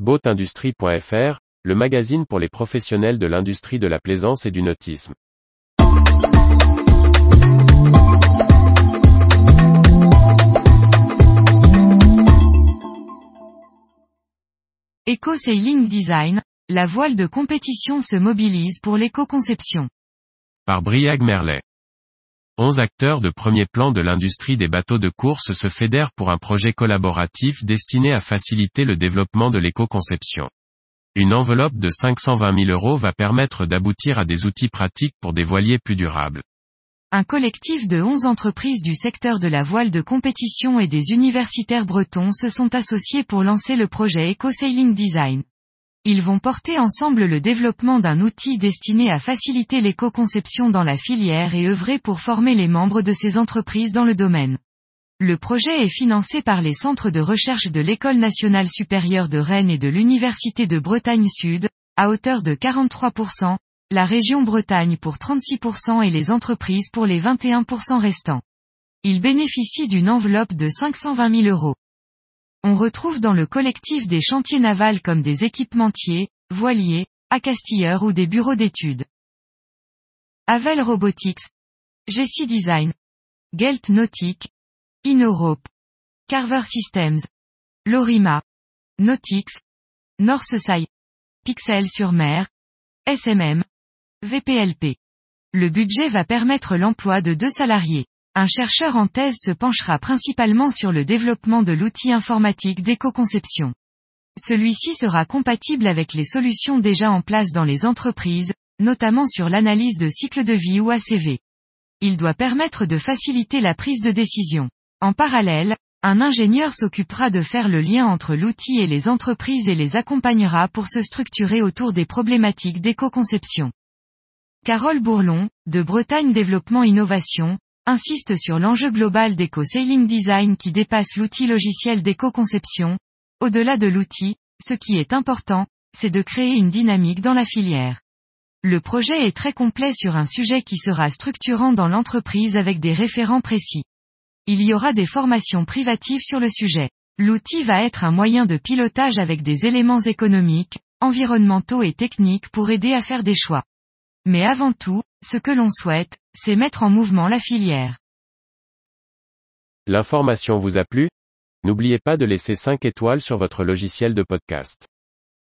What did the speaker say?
Boatindustrie.fr, le magazine pour les professionnels de l'industrie de la plaisance et du nautisme. Eco Sailing Design, la voile de compétition se mobilise pour l'éco-conception. Par Briag Merlet. Onze acteurs de premier plan de l'industrie des bateaux de course se fédèrent pour un projet collaboratif destiné à faciliter le développement de l'éco-conception. Une enveloppe de 520 000 euros va permettre d'aboutir à des outils pratiques pour des voiliers plus durables. Un collectif de 11 entreprises du secteur de la voile de compétition et des universitaires bretons se sont associés pour lancer le projet Eco Sailing Design. Ils vont porter ensemble le développement d'un outil destiné à faciliter l'éco-conception dans la filière et œuvrer pour former les membres de ces entreprises dans le domaine. Le projet est financé par les centres de recherche de l'École nationale supérieure de Rennes et de l'Université de Bretagne Sud, à hauteur de 43%, la région Bretagne pour 36% et les entreprises pour les 21% restants. Il bénéficie d'une enveloppe de 520 000 euros. On retrouve dans le collectif des chantiers navals comme des équipementiers, voiliers, accastilleurs ou des bureaux d'études. Avel Robotics, Jessie Design, Gelt Nautic, Inorope, Carver Systems, Lorima, Nautix, Northside, Pixel sur mer, SMM, VPLP. Le budget va permettre l'emploi de deux salariés. Un chercheur en thèse se penchera principalement sur le développement de l'outil informatique d'éco-conception. Celui-ci sera compatible avec les solutions déjà en place dans les entreprises, notamment sur l'analyse de cycle de vie ou ACV. Il doit permettre de faciliter la prise de décision. En parallèle, un ingénieur s'occupera de faire le lien entre l'outil et les entreprises et les accompagnera pour se structurer autour des problématiques d'éco-conception. Carole Bourlon, de Bretagne Développement Innovation, insiste sur l'enjeu global d'éco-sailing design qui dépasse l'outil logiciel d'éco-conception. Au-delà de l'outil, ce qui est important, c'est de créer une dynamique dans la filière. Le projet est très complet sur un sujet qui sera structurant dans l'entreprise avec des référents précis. Il y aura des formations privatives sur le sujet. L'outil va être un moyen de pilotage avec des éléments économiques, environnementaux et techniques pour aider à faire des choix. Mais avant tout, ce que l'on souhaite, c'est mettre en mouvement la filière. L'information vous a plu? N'oubliez pas de laisser 5 étoiles sur votre logiciel de podcast.